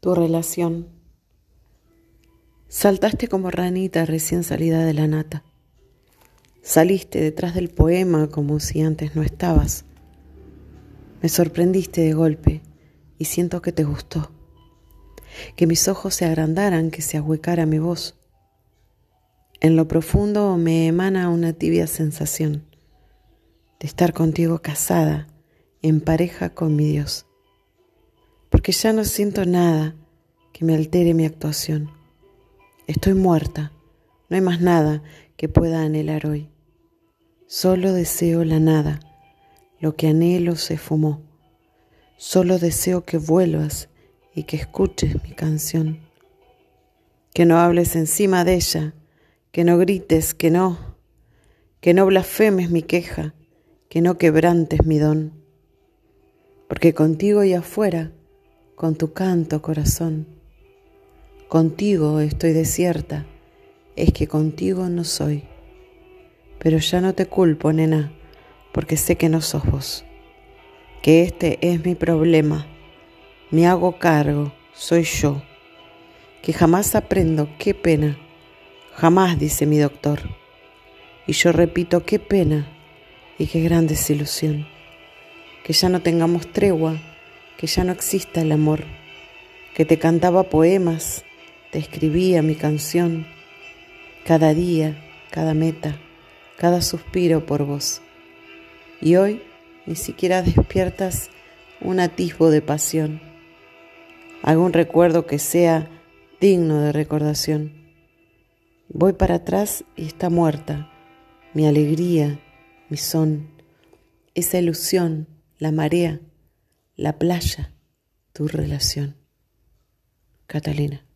tu relación. Saltaste como ranita recién salida de la nata. Saliste detrás del poema como si antes no estabas. Me sorprendiste de golpe y siento que te gustó. Que mis ojos se agrandaran, que se ahuecara mi voz. En lo profundo me emana una tibia sensación de estar contigo casada, en pareja con mi Dios. Porque ya no siento nada que me altere mi actuación. Estoy muerta, no hay más nada que pueda anhelar hoy. Solo deseo la nada, lo que anhelo se fumó. Solo deseo que vuelvas y que escuches mi canción. Que no hables encima de ella, que no grites, que no, que no blasfemes mi queja, que no quebrantes mi don. Porque contigo y afuera, con tu canto corazón, Contigo estoy desierta, es que contigo no soy. Pero ya no te culpo, nena, porque sé que no sos vos. Que este es mi problema. Me hago cargo, soy yo. Que jamás aprendo, qué pena. Jamás, dice mi doctor. Y yo repito, qué pena y qué gran desilusión. Que ya no tengamos tregua, que ya no exista el amor. Que te cantaba poemas te escribía mi canción, cada día, cada meta, cada suspiro por vos. Y hoy ni siquiera despiertas un atisbo de pasión, algún recuerdo que sea digno de recordación. Voy para atrás y está muerta mi alegría, mi son, esa ilusión, la marea, la playa, tu relación. Catalina.